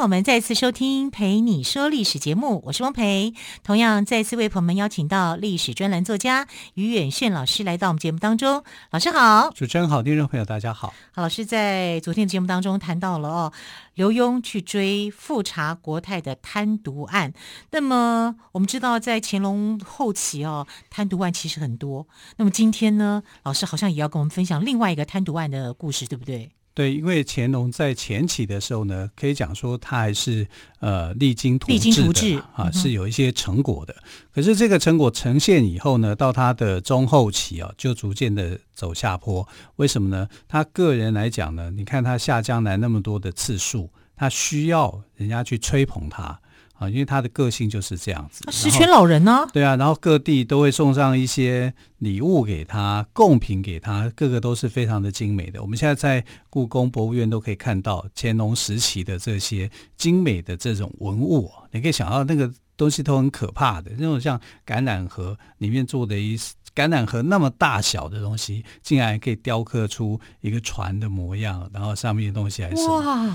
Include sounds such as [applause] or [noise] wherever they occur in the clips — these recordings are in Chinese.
朋友们再次收听《陪你说历史》节目，我是汪培。同样再次为朋友们邀请到历史专栏作家于远炫老师来到我们节目当中。老师好，主持人好，听众朋友大家好。好，老师在昨天的节目当中谈到了哦，刘墉去追富察国泰的贪渎案。那么我们知道，在乾隆后期哦，贪渎案其实很多。那么今天呢，老师好像也要跟我们分享另外一个贪渎案的故事，对不对？对，因为乾隆在前期的时候呢，可以讲说他还是呃励精图治的啊，是有一些成果的。可是这个成果呈现以后呢，到他的中后期啊，就逐渐的走下坡。为什么呢？他个人来讲呢，你看他下江南那么多的次数，他需要人家去吹捧他。啊，因为他的个性就是这样子，十全老人呢？对啊，然后各地都会送上一些礼物给他，贡品给他，个个都是非常的精美的。我们现在在故宫博物院都可以看到乾隆时期的这些精美的这种文物，你可以想到那个东西都很可怕的，那种像橄榄核里面做的一橄榄核那么大小的东西，竟然可以雕刻出一个船的模样，然后上面的东西还是哇。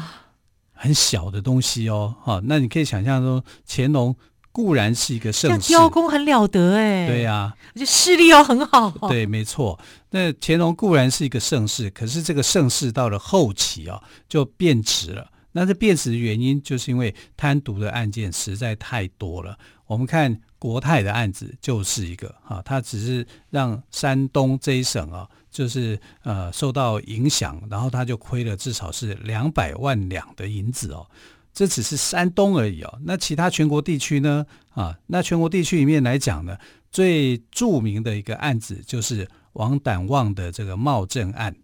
很小的东西哦，哈，那你可以想象说，乾隆固然是一个盛世，雕工很了得哎，对呀、啊，而且视力要很好，对，没错。那乾隆固然是一个盛世，可是这个盛世到了后期啊，就变质了。那这变质的原因，就是因为贪渎的案件实在太多了。我们看国泰的案子就是一个啊，他只是让山东这一省啊。就是呃受到影响，然后他就亏了至少是两百万两的银子哦，这只是山东而已哦。那其他全国地区呢？啊，那全国地区里面来讲呢，最著名的一个案子就是王胆旺的这个冒证案。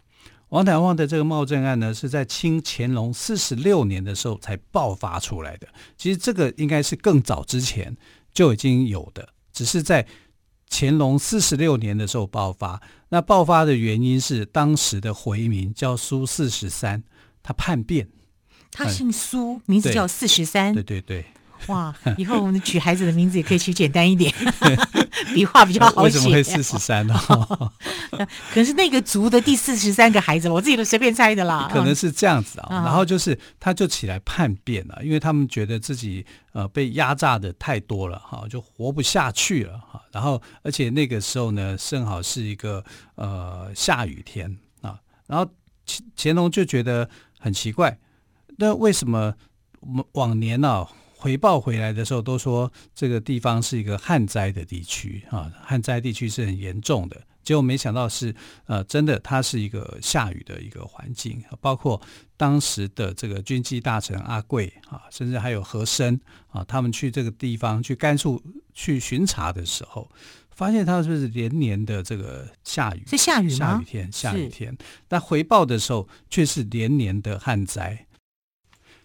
王胆旺的这个冒证案呢，是在清乾隆四十六年的时候才爆发出来的。其实这个应该是更早之前就已经有的，只是在。乾隆四十六年的时候爆发，那爆发的原因是当时的回民叫苏四十三，他叛变，他姓苏，嗯、名字叫四十三，对对对。哇，以后我们取孩子的名字也可以取简单一点，[laughs] 笔画比较好写。为什么会四十三呢？[laughs] 可能是那个族的第四十三个孩子，我自己都随便猜的啦。可能是这样子啊，然后就是他就起来叛变了，因为他们觉得自己呃被压榨的太多了哈，就活不下去了哈。然后而且那个时候呢，正好是一个呃下雨天啊，然后干乾隆就觉得很奇怪，那为什么往年呢、啊？回报回来的时候都说这个地方是一个旱灾的地区啊，旱灾地区是很严重的。结果没想到是呃真的，它是一个下雨的一个环境。包括当时的这个军机大臣阿贵啊，甚至还有和珅啊，他们去这个地方去甘肃去巡查的时候，发现它是不是连年的这个下雨？是下雨吗？下雨天，下雨天。但回报的时候却是连年的旱灾。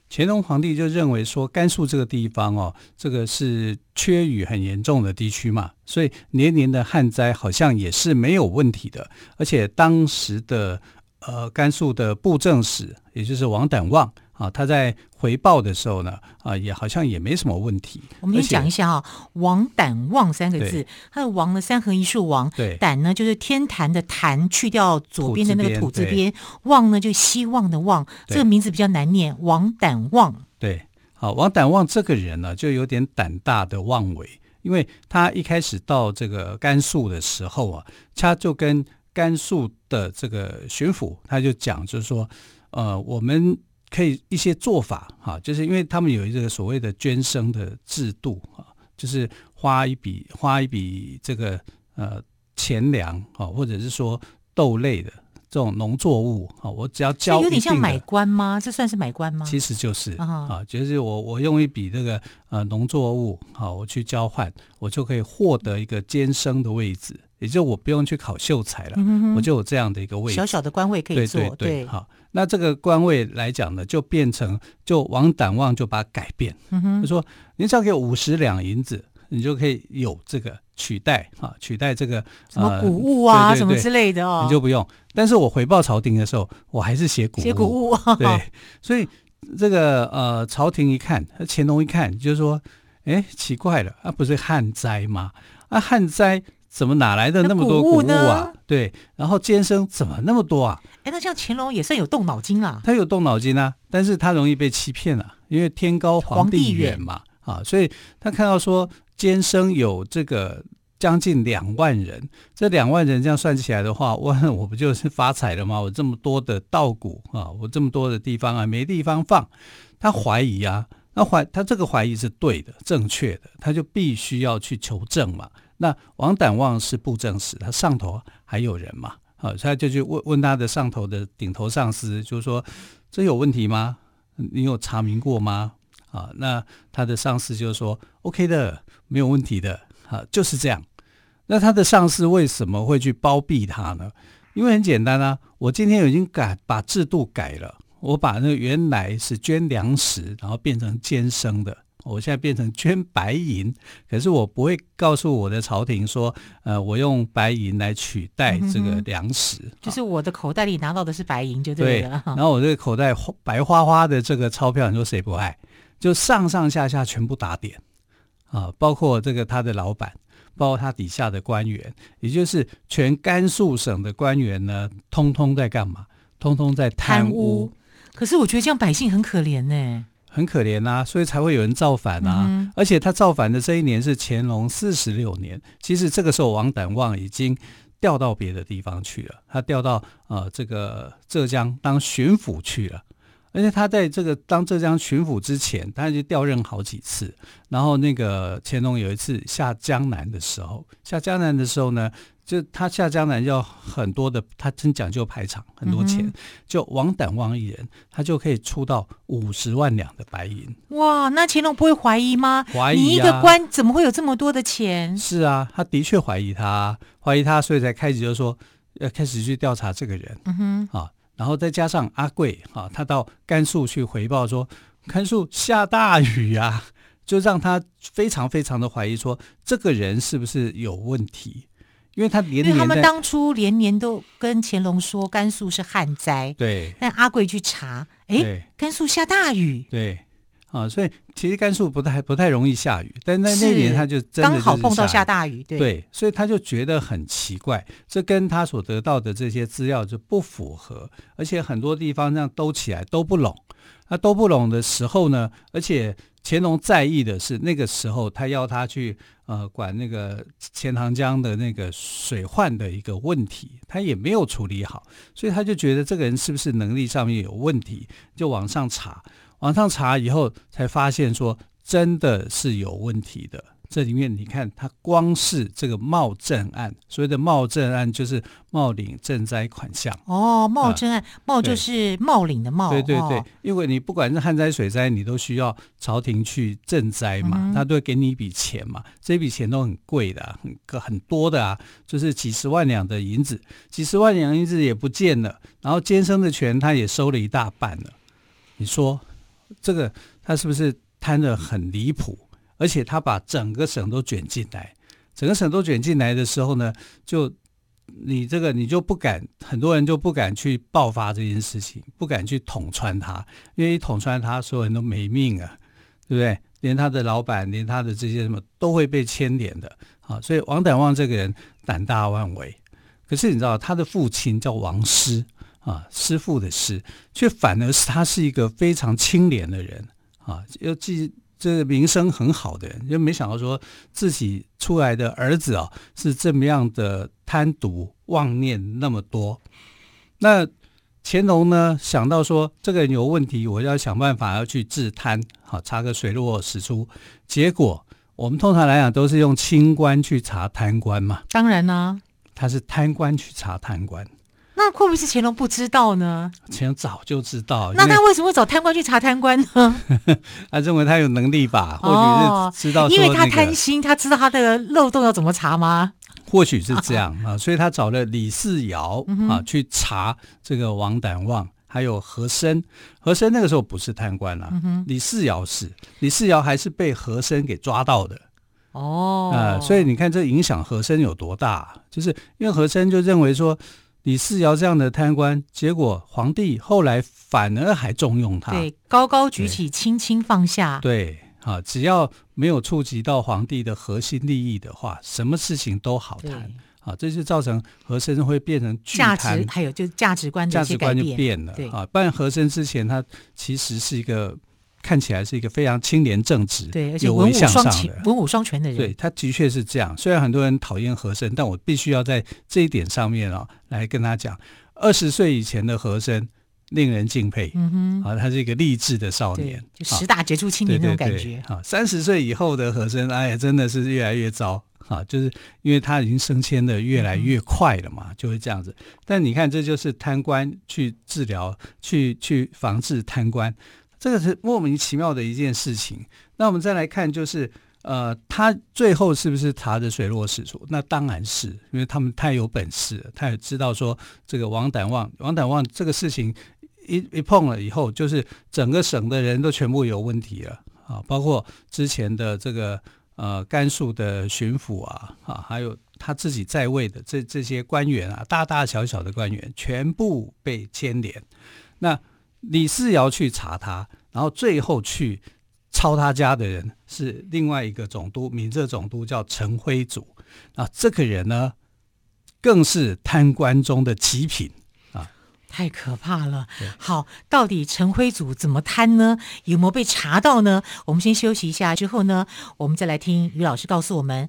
乾隆皇帝就认为说，甘肃这个地方哦，这个是缺雨很严重的地区嘛，所以年年的旱灾好像也是没有问题的。而且当时的呃甘肃的布政使，也就是王胆旺。啊，他在回报的时候呢，啊，也好像也没什么问题。我们先讲一下啊，“王胆旺”三个字，它的“王”呢，三横一竖“王”，对，胆呢就是天坛的“坛”，去掉左边的那个土字边，“旺”呢就希望的“旺”，这个名字比较难念，“王胆旺”。对，好，王胆旺这个人呢，就有点胆大的妄为，因为他一开始到这个甘肃的时候啊，他就跟甘肃的这个巡抚，他就讲，就是说，呃，我们。可以一些做法哈，就是因为他们有一个所谓的捐生的制度哈，就是花一笔花一笔这个呃钱粮啊，或者是说豆类的这种农作物啊，我只要交有点像买官吗？这算是买官吗？其实就是啊，就是我我用一笔这个呃农作物好，我去交换，我就可以获得一个监生的位置，也就我不用去考秀才了，嗯，我就有这样的一个位置，小小的官位可以做，对对对，好。那这个官位来讲呢，就变成就王胆旺就把它改变，嗯、哼就说您只要给五十两银子，你就可以有这个取代啊，取代这个什么谷物啊，什么之类的哦，你就不用。但是我回报朝廷的时候，我还是写谷物，写谷物，对，所以这个呃，朝廷一看，乾隆一看，就是说，哎，奇怪了，啊，不是旱灾吗？啊，旱灾。怎么哪来的那么多谷物啊？对，然后监生怎么那么多啊？哎，那像乾隆也算有动脑筋啊。他有动脑筋啊，但是他容易被欺骗啊，因为天高皇帝远嘛，啊，所以他看到说监生有这个将近两万人，这两万人这样算起来的话，我 [laughs] 我不就是发财了吗？我这么多的稻谷啊，我这么多的地方啊，没地方放，他怀疑啊，那怀他这个怀疑是对的、正确的，他就必须要去求证嘛。那王胆旺是布政使，他上头还有人嘛？好，他就去问问他的上头的顶头上司，就说这有问题吗？你有查明过吗？啊，那他的上司就说 OK 的，没有问题的，啊，就是这样。那他的上司为什么会去包庇他呢？因为很简单啊，我今天已经改把制度改了，我把那原来是捐粮食，然后变成监生的。我现在变成捐白银，可是我不会告诉我的朝廷说，呃，我用白银来取代这个粮食，嗯、就是我的口袋里拿到的是白银就对了。对，然后我这个口袋白花花的这个钞票，你说谁不爱？就上上下下全部打点啊，包括这个他的老板，包括他底下的官员，也就是全甘肃省的官员呢，通通在干嘛？通通在贪污。贪污。可是我觉得这样百姓很可怜呢。很可怜呐、啊，所以才会有人造反、啊嗯。而且他造反的这一年是乾隆四十六年，其实这个时候王胆旺已经调到别的地方去了，他调到呃这个浙江当巡抚去了。而且他在这个当浙江巡抚之前，他就调任好几次。然后那个乾隆有一次下江南的时候，下江南的时候呢。就他下江南要很多的，他真讲究排场，很多钱。嗯、就王胆旺一人，他就可以出到五十万两的白银。哇，那乾隆不会怀疑吗？怀疑、啊、你一个官怎么会有这么多的钱？是啊，他的确怀疑他，怀疑他，所以才开始就说要开始去调查这个人。嗯哼，啊，然后再加上阿贵啊，他到甘肃去回报说，甘肃下大雨啊，就让他非常非常的怀疑说，这个人是不是有问题？因为他因为他们当初连年都跟乾隆说甘肃是旱灾，对。但阿贵去查，哎，甘肃下大雨，对。啊，所以其实甘肃不太不太容易下雨，但在那年他就真的刚好碰到下大雨，对。对，所以他就觉得很奇怪，这跟他所得到的这些资料就不符合，而且很多地方这样兜起来都不拢。那都不拢的时候呢，而且。乾隆在意的是那个时候，他要他去呃管那个钱塘江的那个水患的一个问题，他也没有处理好，所以他就觉得这个人是不是能力上面有问题，就往上查，往上查以后才发现说真的是有问题的。这里面你看，它光是这个茂賑案，所谓的茂賑案就是茂领赈灾款项。哦，茂賑案，茂、呃、就是茂领的茂。对对对，因为你不管是旱灾水灾，你都需要朝廷去赈灾嘛、嗯，他都会给你一笔钱嘛，这笔钱都很贵的，很很多的啊，就是几十万两的银子，几十万两银子也不见了，然后监生的权他也收了一大半了。你说这个他是不是贪得很离谱？而且他把整个省都卷进来，整个省都卷进来的时候呢，就你这个你就不敢，很多人就不敢去爆发这件事情，不敢去捅穿他，因为一捅穿他，所有人都没命啊，对不对？连他的老板，连他的这些什么都会被牵连的啊。所以王胆旺这个人胆大妄为，可是你知道他的父亲叫王师啊，师父的师，却反而是他是一个非常清廉的人啊，又记。这个名声很好的人，就没想到说自己出来的儿子啊是这么样的贪渎妄念那么多。那乾隆呢想到说这个人有问题，我要想办法要去治贪，好查个水落石出。结果我们通常来讲都是用清官去查贪官嘛，当然呢、啊，他是贪官去查贪官。那会不会是乾隆不知道呢？乾隆早就知道。那他为什么会找贪官去查贪官呢？[laughs] 他认为他有能力吧？或许是知道、那个哦，因为他贪心，他知道他的漏洞要怎么查吗？[laughs] 或许是这样啊，所以他找了李世尧、嗯、啊去查这个王胆旺，还有和珅。和珅那个时候不是贪官啊，嗯、李世尧是，李世尧还是被和珅给抓到的。哦，啊、呃，所以你看这影响和珅有多大？就是因为和珅就认为说李世尧这样的贪官，结果皇帝后来反而还重用他，对，高高举起，轻轻放下，对，啊，只要没有触及到皇帝的核心利益的话，什么事情都好谈。啊，这就造成和珅会变成巨贪，价值还有就是价值观的价值观就变了。对啊，不然和珅之前他其实是一个看起来是一个非常清廉正直、对，而且文武双全、文武双全的人。对，他的确是这样。虽然很多人讨厌和珅，但我必须要在这一点上面啊来跟他讲：二十岁以前的和珅令人敬佩。嗯哼，啊，他是一个励志的少年，就十大杰出青年那种感觉。啊，三十岁以后的和珅，哎呀，真的是越来越糟。啊，就是因为他已经升迁的越来越快了嘛，就会这样子。但你看，这就是贪官去治疗、去去防治贪官，这个是莫名其妙的一件事情。那我们再来看，就是呃，他最后是不是查的水落石出？那当然是，因为他们太有本事了，他也知道说这个王胆旺、王胆旺这个事情一一碰了以后，就是整个省的人都全部有问题了啊，包括之前的这个。呃，甘肃的巡抚啊，啊，还有他自己在位的这这些官员啊，大大小小的官员，全部被牵连。那李世尧去查他，然后最后去抄他家的人是另外一个总督，闽浙总督叫陈辉祖。啊，这个人呢，更是贪官中的极品。太可怕了！好，到底陈辉祖怎么贪呢？有没有被查到呢？我们先休息一下，之后呢，我们再来听于老师告诉我们。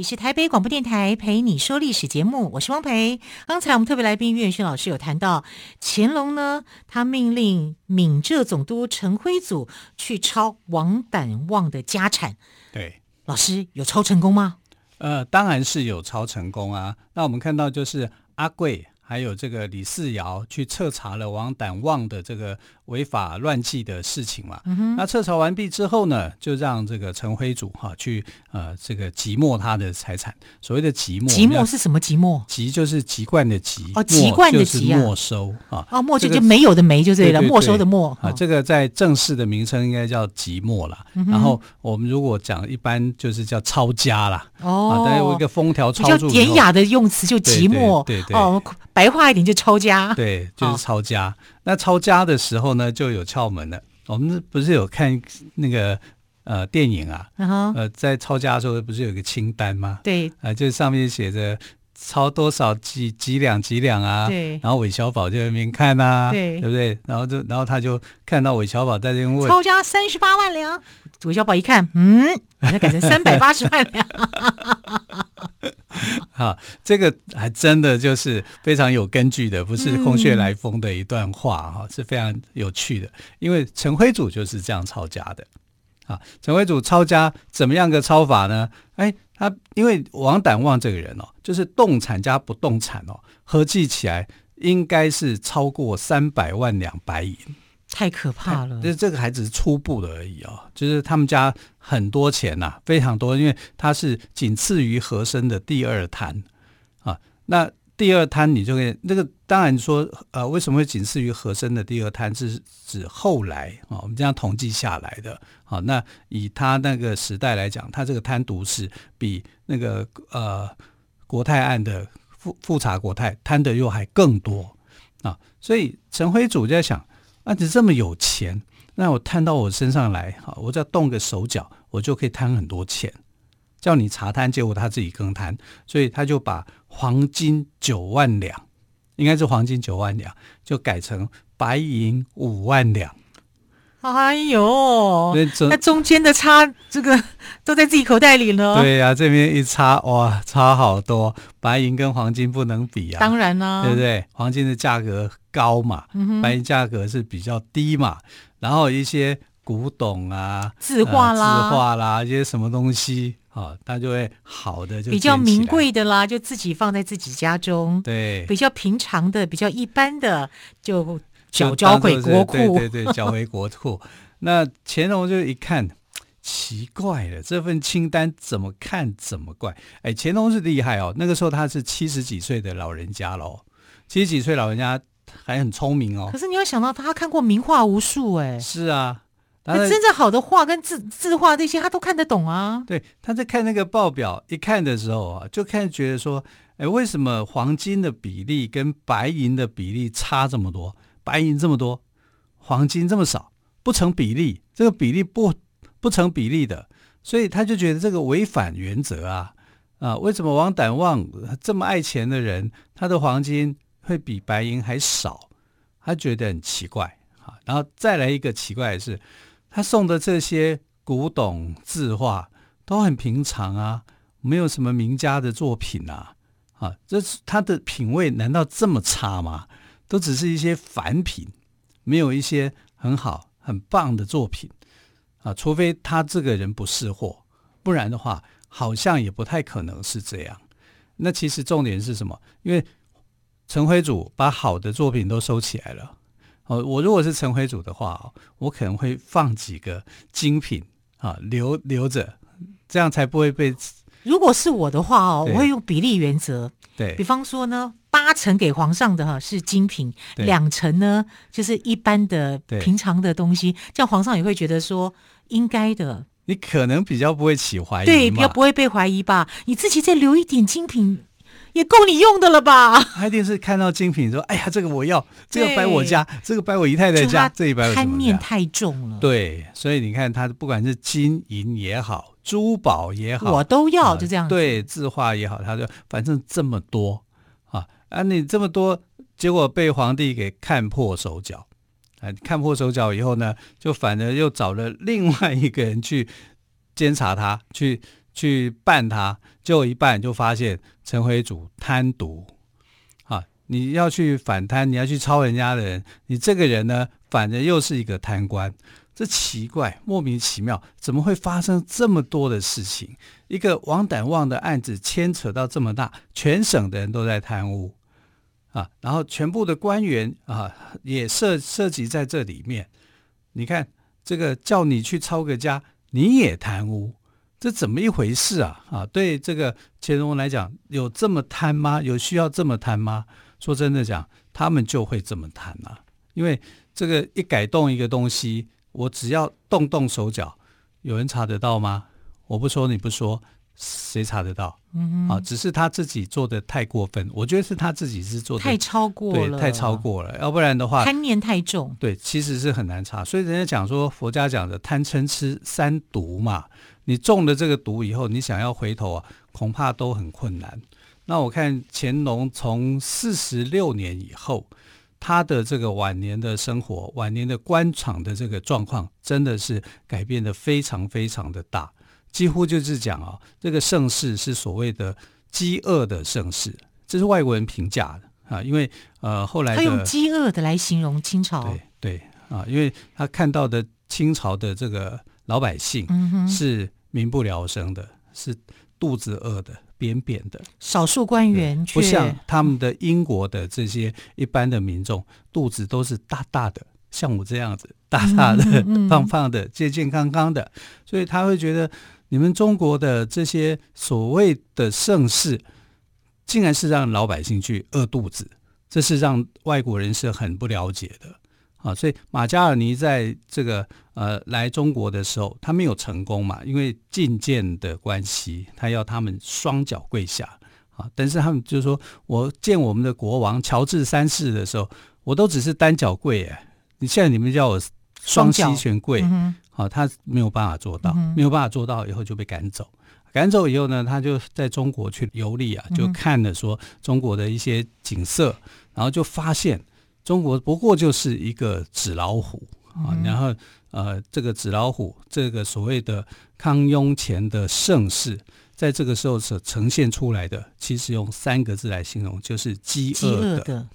里是台北广播电台陪你说历史节目，我是汪培。刚才我们特别来宾岳轩老师有谈到乾隆呢，他命令闽浙总督陈辉祖去抄王胆旺的家产。对，老师有抄成功吗？呃，当然是有抄成功啊。那我们看到就是阿贵。还有这个李四尧去彻查了王胆旺的这个违法乱纪的事情嘛？嗯、那彻查完毕之后呢，就让这个陈辉祖哈去呃这个即没他的财产。所谓的即没，即没是什么即没？即就是籍贯的籍哦，籍贯的籍啊，没收啊。哦，没就就没有的没就对了，没收的没啊。这个在正式的名称应该叫即没啦。嗯、然后我们如果讲一般就是叫抄家啦。哦，大家有一个封条抄住，比较典雅的用词就即没。对对，对，对哦。白话一点就抄家，对，就是抄家。哦、那抄家的时候呢，就有窍门了。我们不是有看那个呃电影啊？呃，在抄家的时候不是有一个清单吗？对，啊、呃，就上面写着抄多少几几两几两啊？对。然后韦小宝就在那边看啊，对，对不对？然后就然后他就看到韦小宝在那边问抄家三十八万两，韦小宝一看，嗯，把它改成三百八十万两。[laughs] 好，这个还真的就是非常有根据的，不是空穴来风的一段话哈，嗯、是非常有趣的。因为陈辉祖就是这样抄家的。啊，陈辉祖抄家怎么样个抄法呢？哎，他因为王胆旺这个人哦，就是动产加不动产哦，合计起来应该是超过三百万两白银。太可怕了！这这个还只是初步的而已哦，就是他们家很多钱呐、啊，非常多，因为他是仅次于和珅的第二贪啊。那第二贪你就可以，那个当然说，呃，为什么会仅次于和珅的第二贪？是指后来啊，我们这样统计下来的。好、啊，那以他那个时代来讲，他这个贪渎是比那个呃国泰案的复复查国泰贪的又还更多啊。所以陈辉祖就在想。啊，你这么有钱，那我贪到我身上来，哈，我只要动个手脚，我就可以贪很多钱。叫你查摊，结果他自己更贪，所以他就把黄金九万两，应该是黄金九万两，就改成白银五万两。哎呦，那，那中间的差，这个 [laughs] 都在自己口袋里了。对呀、啊，这边一差，哇，差好多。白银跟黄金不能比啊，当然啦，对不对？黄金的价格高嘛，嗯、白银价格是比较低嘛。然后一些古董啊，字画啦，呃、字画啦，一些什么东西啊，它就会好的就比较名贵的啦，就自己放在自己家中。对，比较平常的、比较一般的就。缴交回国库，对对对，缴回国库。那乾隆就一看，奇怪了，这份清单怎么看怎么怪。哎，乾隆是厉害哦，那个时候他是七十几岁的老人家喽，七十几岁老人家还很聪明哦。可是你要想到，他看过名画无数，哎，是啊，那真正好的画跟字字画那些，他都看得懂啊。对，他在看那个报表，一看的时候啊，就看觉得说，哎，为什么黄金的比例跟白银的比例差这么多？白银这么多，黄金这么少，不成比例，这个比例不不成比例的，所以他就觉得这个违反原则啊啊！为什么王胆旺这么爱钱的人，他的黄金会比白银还少？他觉得很奇怪啊。然后再来一个奇怪的是，他送的这些古董字画都很平常啊，没有什么名家的作品啊啊！这是他的品味难道这么差吗？都只是一些凡品，没有一些很好很棒的作品啊！除非他这个人不识货，不然的话，好像也不太可能是这样。那其实重点是什么？因为陈辉祖把好的作品都收起来了。哦，我如果是陈辉祖的话，我可能会放几个精品啊，留留着，这样才不会被。如果是我的话哦，我会用比例原则。对，比方说呢。八成给皇上的哈是精品，两成呢就是一般的平常的东西，这样皇上也会觉得说应该的。你可能比较不会起怀疑，对，比较不会被怀疑吧？你自己再留一点精品，也够你用的了吧？他一定是看到精品说：“哎呀，这个我要，这个摆我家，这个摆我姨太太家，这一摆贪念太重了。”对，所以你看他不管是金银也好，珠宝也好，我都要，就这样。对，字画也好，他就反正这么多。啊，你这么多，结果被皇帝给看破手脚，啊，看破手脚以后呢，就反而又找了另外一个人去监察他，去去办他，结果一办就发现陈辉祖贪渎，啊，你要去反贪，你要去抄人家的人，你这个人呢，反正又是一个贪官，这奇怪，莫名其妙，怎么会发生这么多的事情？一个王胆旺的案子牵扯到这么大，全省的人都在贪污。啊，然后全部的官员啊也涉涉及在这里面。你看这个叫你去抄个家，你也贪污，这怎么一回事啊？啊，对这个乾隆来讲，有这么贪吗？有需要这么贪吗？说真的讲，他们就会这么贪啊，因为这个一改动一个东西，我只要动动手脚，有人查得到吗？我不说，你不说。谁查得到？嗯啊，只是他自己做的太过分，我觉得是他自己是做的太超过了，对，太超过了。要不然的话，贪念太重，对，其实是很难查。所以人家讲说，佛家讲的贪嗔痴三毒嘛，你中了这个毒以后，你想要回头啊，恐怕都很困难。那我看乾隆从四十六年以后，他的这个晚年的生活，晚年的官场的这个状况，真的是改变的非常非常的大。几乎就是讲啊，这个盛世是所谓的饥饿的盛世，这是外国人评价的啊。因为呃，后来他用饥饿的来形容清朝，对对啊，因为他看到的清朝的这个老百姓是民不聊生的，是肚子饿的、扁扁的，少数官员不像他们的英国的这些一般的民众，肚子都是大大的，像我这样子大大的、胖胖的、健健康康的，所以他会觉得。你们中国的这些所谓的盛世，竟然是让老百姓去饿肚子，这是让外国人是很不了解的啊！所以马加尔尼在这个呃来中国的时候，他没有成功嘛，因为觐见的关系，他要他们双脚跪下啊。但是他们就是说我见我们的国王乔治三世的时候，我都只是单脚跪哎，你现在你们叫我双膝全跪。啊，他没有办法做到，没有办法做到，以后就被赶走。赶走以后呢，他就在中国去游历啊，就看了说中国的一些景色，然后就发现中国不过就是一个纸老虎啊，嗯、然后呃，这个纸老虎，这个所谓的康雍乾的盛世，在这个时候所呈现出来的，其实用三个字来形容，就是饥饿的。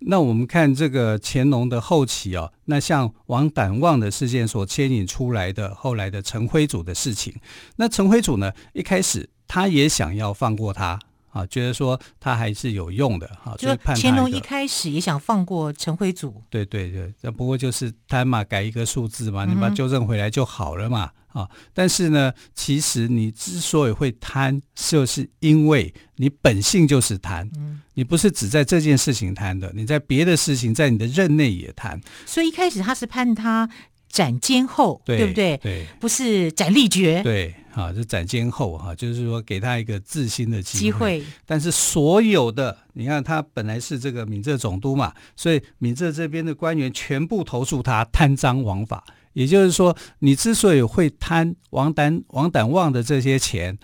的那我们看这个乾隆的后期哦，那像王胆旺的事件所牵引出来的后来的陈辉祖的事情，那陈辉祖呢，一开始他也想要放过他。啊，觉得说他还是有用的哈，就乾隆一开始也想放过陈辉祖，对对对，那不过就是贪嘛，改一个数字嘛，你把它纠正回来就好了嘛，啊、嗯，但是呢，其实你之所以会贪，就是因为你本性就是贪，嗯，你不是只在这件事情贪的，你在别的事情，在你的任内也贪，所以一开始他是判他。斩监候，对，对不对？对，不是斩立决。对，啊，就斩监候哈，就是说给他一个自新的机会。机会。但是所有的，你看他本来是这个闽浙总督嘛，所以闽浙这边的官员全部投诉他贪赃枉法。也就是说，你之所以会贪王胆王胆旺的这些钱，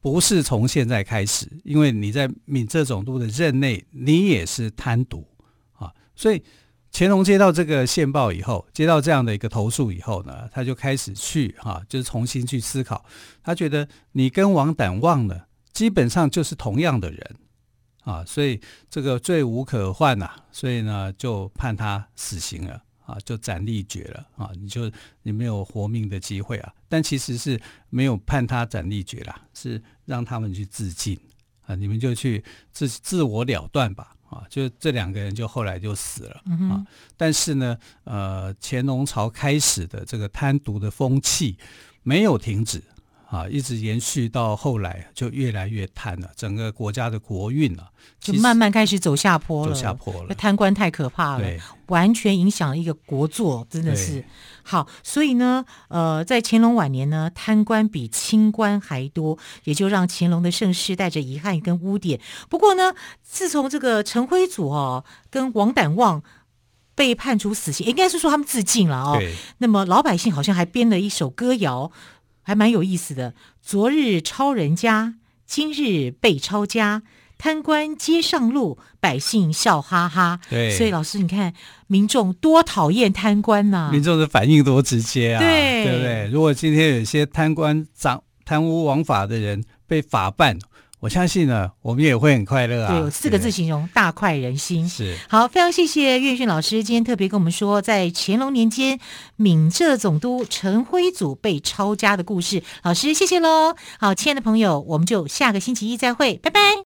不是从现在开始，因为你在闽浙总督的任内，你也是贪渎啊，所以。乾隆接到这个线报以后，接到这样的一个投诉以后呢，他就开始去哈、就是重新去思考。他觉得你跟王胆旺呢，基本上就是同样的人啊，所以这个罪无可逭呐、啊，所以呢就判他死刑了啊，就斩立决了啊，你就你没有活命的机会啊。但其实是没有判他斩立决啦，是让他们去自尽啊，你们就去自自我了断吧。啊，就这两个人就后来就死了、嗯、啊。但是呢，呃，乾隆朝开始的这个贪渎的风气没有停止啊，一直延续到后来就越来越贪了，整个国家的国运啊，就慢慢开始走下坡了。走下坡了，贪官太可怕了，完全影响了一个国祚，真的是。好，所以呢，呃，在乾隆晚年呢，贪官比清官还多，也就让乾隆的盛世带着遗憾跟污点。不过呢，自从这个陈辉祖哦跟王胆旺被判处死刑，应该是说他们自尽了哦。那么老百姓好像还编了一首歌谣，还蛮有意思的。昨日抄人家，今日被抄家。贪官皆上路，百姓笑哈哈。对，所以老师，你看民众多讨厌贪官呐、啊！民众的反应多直接啊，对，对不对？如果今天有些贪官、赃贪污枉法的人被法办，我相信呢，我们也会很快乐啊。对，有四个字形容：大快人心。是。好，非常谢谢岳迅老师今天特别跟我们说，在乾隆年间，闽浙总督陈辉祖被抄家的故事。老师，谢谢喽。好，亲爱的朋友，我们就下个星期一再会，拜拜。